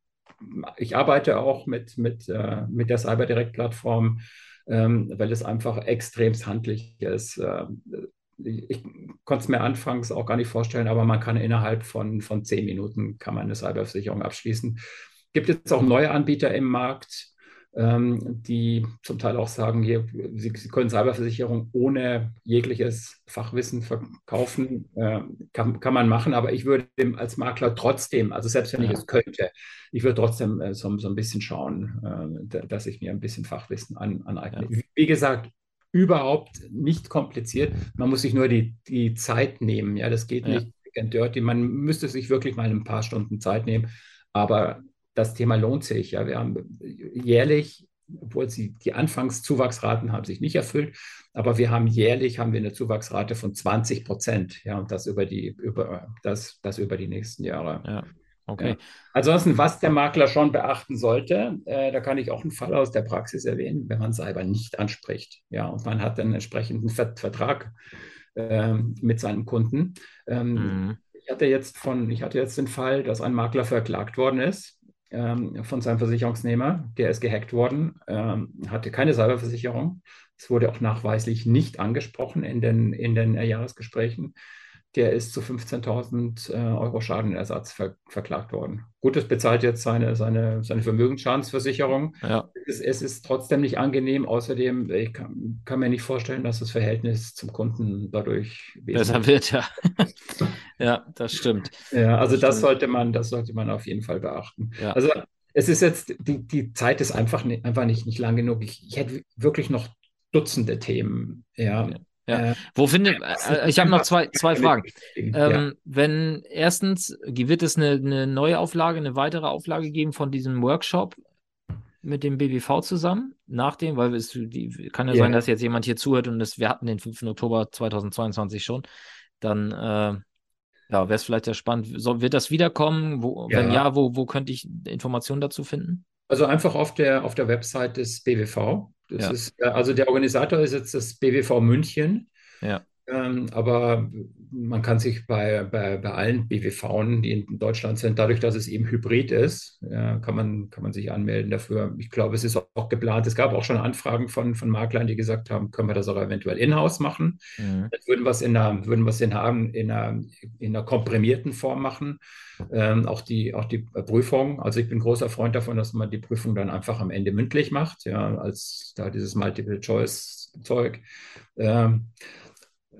[SPEAKER 2] ich arbeite auch mit, mit, äh, mit der CyberDirect-Plattform ähm, weil es einfach extremst handlich ist. Ähm, ich, konnte es mir anfangs auch gar nicht vorstellen, aber man kann innerhalb von, von zehn Minuten kann man eine Cyberversicherung abschließen. Gibt jetzt auch neue Anbieter im Markt, die zum Teil auch sagen, hier, sie, sie können Cyberversicherung ohne jegliches Fachwissen verkaufen. Äh, kann, kann man machen, aber ich würde als Makler trotzdem, also selbst wenn ich es könnte, ich würde trotzdem äh, so, so, ein bisschen schauen, äh, dass ich mir ein bisschen Fachwissen an, aneigne. Ja. Wie gesagt, überhaupt nicht kompliziert. Man muss sich nur die, die Zeit nehmen. Ja, das geht ja. nicht dirty. Man müsste sich wirklich mal ein paar Stunden Zeit nehmen. Aber das Thema lohnt sich. Ja, wir haben jährlich, obwohl sie die Anfangszuwachsraten haben sich nicht erfüllt, aber wir haben jährlich haben wir eine Zuwachsrate von 20 Prozent. Ja, und das über die über das das über die nächsten Jahre.
[SPEAKER 1] Ja. Okay. Ja.
[SPEAKER 2] Ansonsten, was der Makler schon beachten sollte, äh, da kann ich auch einen Fall aus der Praxis erwähnen, wenn man Cyber nicht anspricht. Ja, und man hat einen entsprechenden Vertrag äh, mit seinem Kunden. Ähm, mhm. Ich hatte jetzt von, ich hatte jetzt den Fall, dass ein Makler verklagt worden ist ähm, von seinem Versicherungsnehmer. Der ist gehackt worden, ähm, hatte keine Cyberversicherung. Es wurde auch nachweislich nicht angesprochen in den, in den Jahresgesprächen. Der ist zu 15.000 äh, Euro Schadenersatz ver verklagt worden. Gut, das bezahlt jetzt seine, seine, seine Vermögensschadensversicherung. Ja. Es, es, ist trotzdem nicht angenehm. Außerdem, ich kann, kann, mir nicht vorstellen, dass das Verhältnis zum Kunden dadurch
[SPEAKER 1] besser wird. Ja, ja das stimmt.
[SPEAKER 2] Ja, also das, das sollte man, das sollte man auf jeden Fall beachten. Ja. Also es ist jetzt, die, die Zeit ist einfach, nicht, einfach nicht, nicht lang genug. Ich, ich hätte wirklich noch Dutzende Themen. Ja.
[SPEAKER 1] Ja. Äh, Wo findet, äh, ich habe noch zwei, zwei Fragen. Ähm, ja. Wenn erstens, wird es eine, eine neue Auflage, eine weitere Auflage geben von diesem Workshop mit dem BBV zusammen? Nach dem, weil es die, kann ja, ja, sein, dass jetzt jemand hier zuhört und das, wir hatten den 5. Oktober 2022 schon. Dann äh, ja, wäre es vielleicht ja spannend. So, wird das wiederkommen? Wo, ja. Wenn ja, wo, wo könnte ich Informationen dazu finden?
[SPEAKER 2] Also einfach auf der, auf der Website des BWV. Das ja. ist, äh, also der Organisator ist jetzt das BWV München.
[SPEAKER 1] Ja.
[SPEAKER 2] Ähm, aber man kann sich bei, bei, bei allen BWV, die in Deutschland sind, dadurch, dass es eben hybrid ist, kann, man, kann man sich anmelden dafür. Ich glaube, es ist auch geplant. Es gab auch schon Anfragen von, von Maklern, die gesagt haben, können wir das auch eventuell in-house machen. Mhm. Dann würden wir es in einer, würden wir es in, einer, in, einer, in einer komprimierten Form machen. Ähm, auch, die, auch die Prüfung. Also ich bin großer Freund davon, dass man die Prüfung dann einfach am Ende mündlich macht, ja, als da dieses Multiple-Choice-Zeug. Ähm,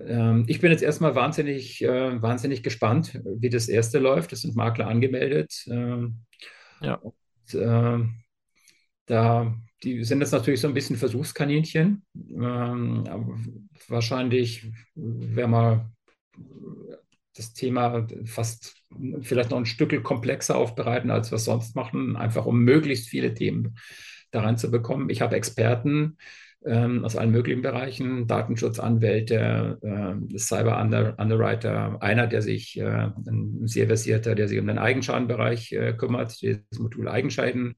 [SPEAKER 2] ähm, ich bin jetzt erstmal wahnsinnig, äh, wahnsinnig gespannt, wie das erste läuft. Es sind Makler angemeldet. Ähm,
[SPEAKER 1] ja.
[SPEAKER 2] Und, äh, da, die sind jetzt natürlich so ein bisschen Versuchskaninchen. Ähm, wahrscheinlich werden wir das Thema fast vielleicht noch ein Stück komplexer aufbereiten, als wir sonst machen, einfach um möglichst viele Themen da reinzubekommen. Ich habe Experten, ähm, aus allen möglichen Bereichen, Datenschutzanwälte, äh, Cyber-Underwriter, einer, der sich, äh, ein sehr versierter, der sich um den Eigenschadenbereich äh, kümmert, das Modul Eigenscheiden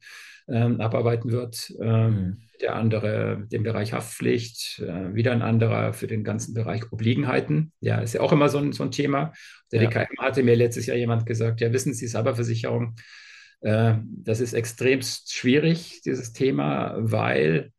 [SPEAKER 2] ähm, abarbeiten wird. Ähm, mhm. Der andere den Bereich Haftpflicht, äh, wieder ein anderer für den ganzen Bereich Obliegenheiten. Ja, ist ja auch immer so ein, so ein Thema. Der ja. DKM hatte mir letztes Jahr jemand gesagt, ja, wissen Sie, Cyberversicherung, Äh, das ist extremst schwierig, dieses Thema, weil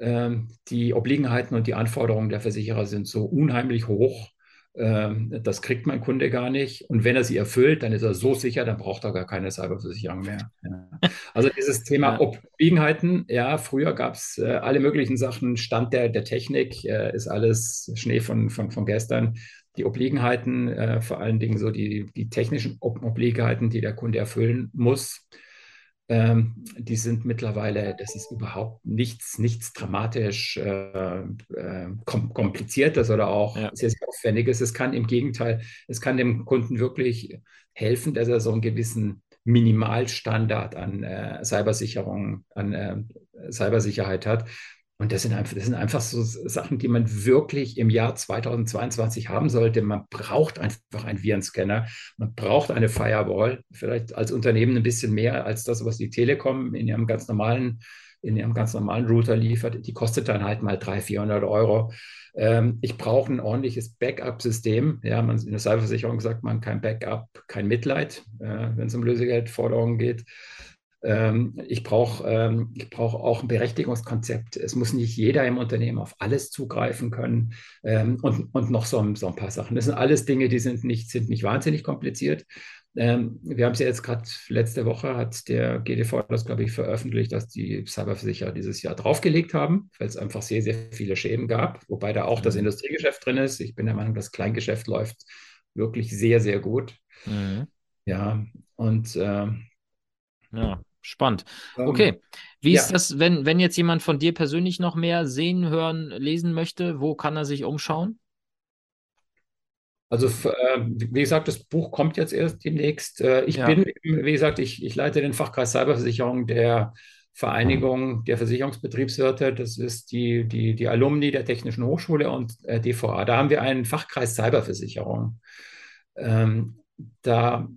[SPEAKER 2] die Obliegenheiten und die Anforderungen der Versicherer sind so unheimlich hoch. Ähm, das kriegt mein Kunde gar nicht. Und wenn er sie erfüllt, dann ist er so sicher, dann braucht er gar keine Cyberversicherung mehr. Ja. Also dieses Thema. Obliegenheiten, ja, früher gab es äh, alle möglichen Sachen, Stand der, der Technik äh, ist alles Schnee von, von, von gestern. Die Obliegenheiten, äh, vor allen Dingen so die, die technischen Obliegenheiten, die der Kunde erfüllen muss, ähm, die sind mittlerweile, das ist überhaupt nichts, nichts dramatisch äh, äh, kompliziertes oder auch ja. sehr, sehr aufwendiges. Es kann im Gegenteil, es kann dem Kunden wirklich helfen, dass er so einen gewissen Minimalstandard an äh, Cybersicherung, an äh, Cybersicherheit hat. Und das sind, einfach, das sind einfach so Sachen, die man wirklich im Jahr 2022 haben sollte. Man braucht einfach einen Virenscanner, man braucht eine Firewall, vielleicht als Unternehmen ein bisschen mehr als das, was die Telekom in ihrem ganz normalen, in ihrem ganz normalen Router liefert. Die kostet dann halt mal 300, 400 Euro. Ähm, ich brauche ein ordentliches Backup-System. Ja, man, in der Cyberversicherung sagt man kein Backup, kein Mitleid, äh, wenn es um Lösegeldforderungen geht. Ähm, ich brauche ähm, ich brauch auch ein Berechtigungskonzept. Es muss nicht jeder im Unternehmen auf alles zugreifen können ähm, und, und noch so, so ein paar Sachen. Das sind alles Dinge, die sind nicht, sind nicht wahnsinnig kompliziert. Ähm, wir haben es ja jetzt gerade letzte Woche, hat der GDV das, glaube ich, veröffentlicht, dass die Cyberversicherer dieses Jahr draufgelegt haben, weil es einfach sehr, sehr viele Schäden gab, wobei da auch mhm. das Industriegeschäft drin ist. Ich bin der Meinung, das Kleingeschäft läuft wirklich sehr, sehr gut. Mhm. Ja, und äh,
[SPEAKER 1] ja. Spannend. Ähm, okay. Wie ja. ist das, wenn, wenn jetzt jemand von dir persönlich noch mehr sehen, hören, lesen möchte? Wo kann er sich umschauen?
[SPEAKER 2] Also, äh, wie gesagt, das Buch kommt jetzt erst demnächst. Äh, ich ja. bin, wie gesagt, ich, ich leite den Fachkreis Cyberversicherung der Vereinigung der Versicherungsbetriebswirte. Das ist die, die, die Alumni der Technischen Hochschule und äh, DVA. Da haben wir einen Fachkreis Cyberversicherung. Ähm, da,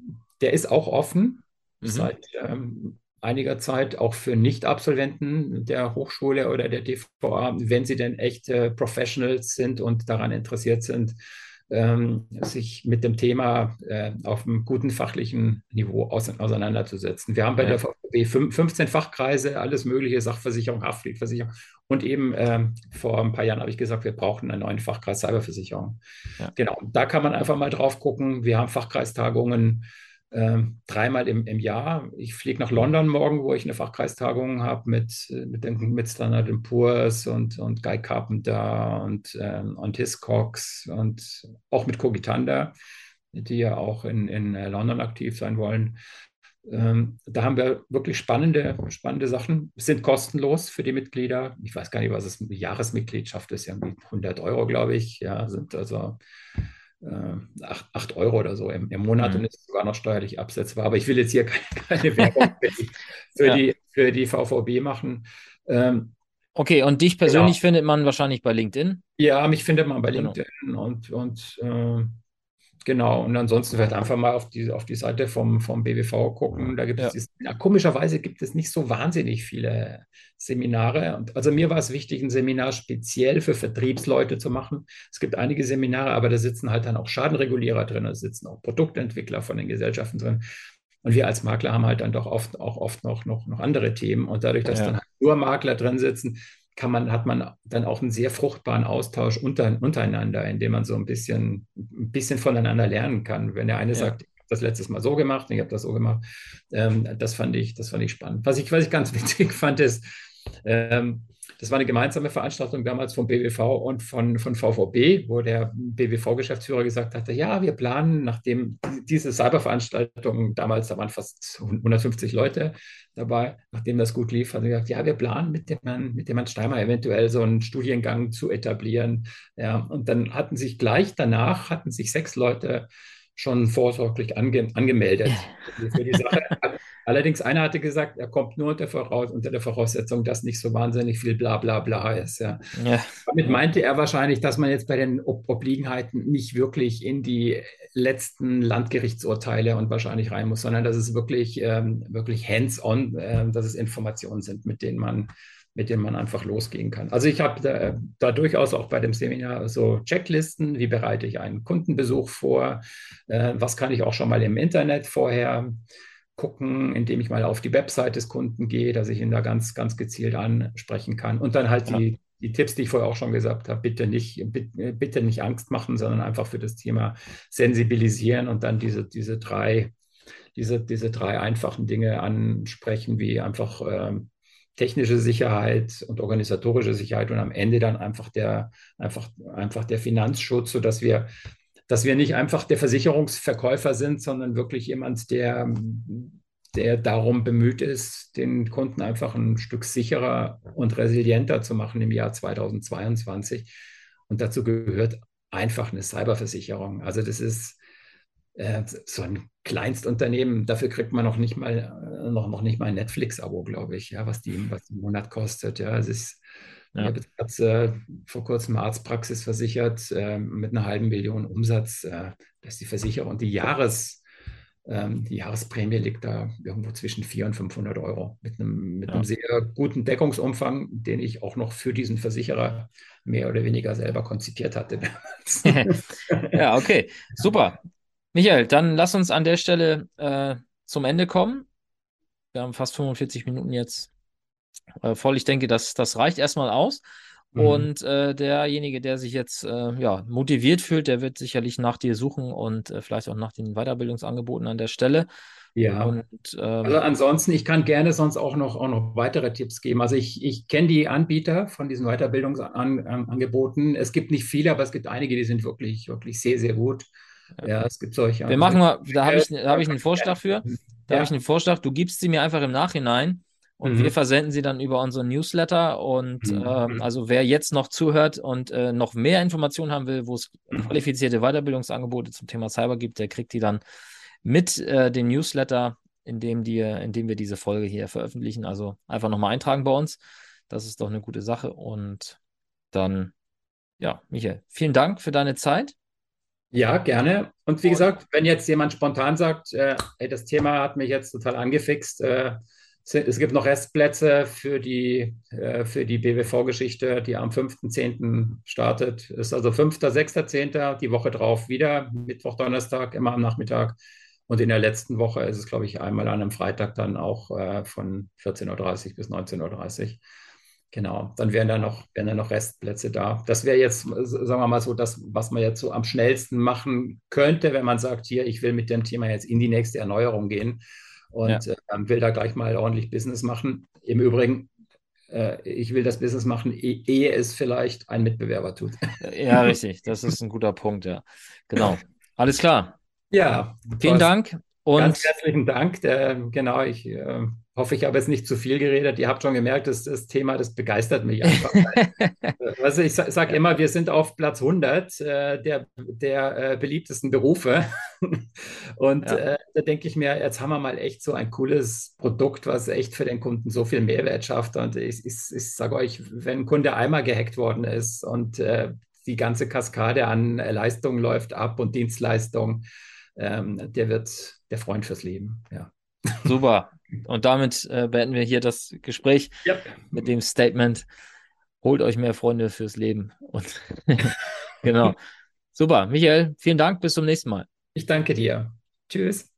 [SPEAKER 2] der ist auch offen mhm. seit ähm, einiger Zeit auch für Nicht-Absolventen der Hochschule oder der DVA, wenn sie denn echte Professionals sind und daran interessiert sind, ähm, sich mit dem Thema äh, auf einem guten fachlichen Niveau auseinanderzusetzen. Wir haben bei ja. der VVB 15 Fachkreise, alles mögliche, Sachversicherung, Haftpflichtversicherung und eben ähm, vor ein paar Jahren habe ich gesagt, wir brauchen einen neuen Fachkreis Cyberversicherung. Ja. Genau, da kann man einfach mal drauf gucken. Wir haben Fachkreistagungen äh, dreimal im, im Jahr. Ich fliege nach London morgen, wo ich eine Fachkreistagung habe mit, mit, dem, mit Standard Poor's und, und Guy Carpenter und, ähm, und Hiscox und auch mit Cogitander, die ja auch in, in äh, London aktiv sein wollen. Ähm, da haben wir wirklich spannende, spannende Sachen. Sind kostenlos für die Mitglieder. Ich weiß gar nicht, was es eine Jahresmitgliedschaft ist, irgendwie 100 Euro, glaube ich. Ja, sind also 8, äh, Euro oder so im, im Monat mhm. und ist sogar noch steuerlich absetzbar. Aber ich will jetzt hier keine, keine Werbung für, die, für, ja. die, für die VVB machen.
[SPEAKER 1] Ähm, okay, und dich persönlich genau. findet man wahrscheinlich bei LinkedIn?
[SPEAKER 2] Ja, mich findet man bei genau. LinkedIn und, und äh, Genau, und ansonsten vielleicht einfach mal auf die, auf die Seite vom, vom BWV gucken. Da gibt es, ja. Dieses, ja, komischerweise gibt es nicht so wahnsinnig viele Seminare. Und also mir war es wichtig, ein Seminar speziell für Vertriebsleute zu machen. Es gibt einige Seminare, aber da sitzen halt dann auch Schadenregulierer drin, da sitzen auch Produktentwickler von den Gesellschaften drin. Und wir als Makler haben halt dann doch oft auch oft noch, noch, noch andere Themen. Und dadurch, dass ja. dann halt nur Makler drin sitzen, kann man, hat man dann auch einen sehr fruchtbaren Austausch unter, untereinander, indem man so ein bisschen, ein bisschen voneinander lernen kann. Wenn der eine ja. sagt, ich habe das letztes Mal so gemacht, ich habe das so gemacht, ähm, das, fand ich, das fand ich spannend. Was ich, was ich ganz witzig fand, ist, ähm, das war eine gemeinsame Veranstaltung damals vom BWV und von, von VVB, wo der BWV-Geschäftsführer gesagt hatte, ja, wir planen, nachdem diese Cyberveranstaltung damals, da waren fast 150 Leute dabei, nachdem das gut lief, hat er gesagt, ja, wir planen mit dem Herrn, mit dem Herrn Steimer eventuell so einen Studiengang zu etablieren. Ja, und dann hatten sich gleich danach, hatten sich sechs Leute schon vorsorglich ange angemeldet für die Sache. Allerdings einer hatte gesagt, er kommt nur unter, Voraus unter der Voraussetzung, dass nicht so wahnsinnig viel bla bla bla ist. Ja. ja. Damit meinte er wahrscheinlich, dass man jetzt bei den Ob Obliegenheiten nicht wirklich in die letzten Landgerichtsurteile und wahrscheinlich rein muss, sondern dass es wirklich, ähm, wirklich hands-on, äh, dass es Informationen sind, mit denen man mit denen man einfach losgehen kann. Also ich habe da, da, durchaus auch bei dem Seminar so Checklisten, wie bereite ich einen Kundenbesuch vor, äh, was kann ich auch schon mal im Internet vorher gucken, indem ich mal auf die Website des Kunden gehe, dass ich ihn da ganz, ganz gezielt ansprechen kann. Und dann halt ja. die, die Tipps, die ich vorher auch schon gesagt habe, bitte nicht, bitte, bitte nicht Angst machen, sondern einfach für das Thema sensibilisieren und dann diese, diese drei, diese, diese drei einfachen Dinge ansprechen, wie einfach ähm, technische Sicherheit und organisatorische Sicherheit und am Ende dann einfach der, einfach, einfach der Finanzschutz, sodass wir dass wir nicht einfach der Versicherungsverkäufer sind, sondern wirklich jemand, der, der darum bemüht ist, den Kunden einfach ein Stück sicherer und resilienter zu machen im Jahr 2022. Und dazu gehört einfach eine Cyberversicherung. Also das ist äh, so ein Kleinstunternehmen, dafür kriegt man noch nicht mal, äh, noch, noch nicht mal ein Netflix-Abo, glaube ich, ja, was die, was im Monat kostet. Ja, es ist ja. Ich habe jetzt äh, vor kurzem eine Arztpraxis versichert äh, mit einer halben Million Umsatz. Äh, das ist die Versicherung. Die, Jahres, ähm, die Jahresprämie liegt da irgendwo zwischen 400 und 500 Euro mit einem, mit ja. einem sehr guten Deckungsumfang, den ich auch noch für diesen Versicherer mehr oder weniger selber konzipiert hatte.
[SPEAKER 1] ja, okay, super. Michael, dann lass uns an der Stelle äh, zum Ende kommen. Wir haben fast 45 Minuten jetzt äh, voll. Ich denke, das, das reicht erstmal aus. Mhm. Und äh, derjenige, der sich jetzt äh, ja, motiviert fühlt, der wird sicherlich nach dir suchen und äh, vielleicht auch nach den Weiterbildungsangeboten an der Stelle.
[SPEAKER 2] Ja. Und, ähm, also ansonsten, ich kann gerne sonst auch noch, auch noch weitere Tipps geben. Also ich, ich kenne die Anbieter von diesen Weiterbildungsangeboten. Es gibt nicht viele, aber es gibt einige, die sind wirklich, wirklich sehr, sehr gut.
[SPEAKER 1] Ja, es gibt solche. Wir machen mal, da habe ich, hab ich einen Vorschlag für. Da habe ich einen Vorschlag. Du gibst sie mir einfach im Nachhinein und mhm. wir versenden sie dann über unseren Newsletter. Und mhm. ähm, also wer jetzt noch zuhört und äh, noch mehr Informationen haben will, wo es mhm. qualifizierte Weiterbildungsangebote zum Thema Cyber gibt, der kriegt die dann mit äh, dem Newsletter, in dem, die, in dem wir diese Folge hier veröffentlichen. Also einfach nochmal eintragen bei uns. Das ist doch eine gute Sache. Und dann, ja, Michael, vielen Dank für deine Zeit.
[SPEAKER 2] Ja, gerne. Und wie gesagt, wenn jetzt jemand spontan sagt, äh, ey, das Thema hat mich jetzt total angefixt, äh, es gibt noch Restplätze für die, äh, für die BWV-Geschichte, die am 5.10. startet. Ist also 5., 6., 10., die Woche drauf wieder, Mittwoch, Donnerstag, immer am Nachmittag. Und in der letzten Woche ist es, glaube ich, einmal an einem Freitag dann auch äh, von 14.30 Uhr bis 19.30 Uhr. Genau, dann wären da noch, wären da noch Restplätze da. Das wäre jetzt, sagen wir mal so, das, was man jetzt so am schnellsten machen könnte, wenn man sagt, hier, ich will mit dem Thema jetzt in die nächste Erneuerung gehen und ja. äh, will da gleich mal ordentlich Business machen. Im Übrigen, äh, ich will das Business machen, e ehe es vielleicht ein Mitbewerber tut.
[SPEAKER 1] Ja, richtig. Das ist ein guter Punkt, ja. Genau. Alles klar.
[SPEAKER 2] Ja.
[SPEAKER 1] Vielen Dank.
[SPEAKER 2] Und ganz herzlichen Dank. Der, genau, ich äh, hoffe, ich habe jetzt nicht zu viel geredet. Ihr habt schon gemerkt, dass das Thema, das begeistert mich einfach. also ich sage immer, wir sind auf Platz 100 äh, der, der äh, beliebtesten Berufe. Und ja. Äh, da denke ich mir, jetzt haben wir mal echt so ein cooles Produkt, was echt für den Kunden so viel Mehrwert schafft. Und ich, ich, ich sage euch, wenn ein Kunde einmal gehackt worden ist und die ganze Kaskade an Leistungen läuft ab und Dienstleistungen, ähm, der wird der Freund fürs Leben. Ja.
[SPEAKER 1] Super. Und damit äh, beenden wir hier das Gespräch yep. mit dem Statement: Holt euch mehr Freunde fürs Leben. Und genau. Super. Michael, vielen Dank. Bis zum nächsten Mal.
[SPEAKER 2] Ich danke dir. Tschüss.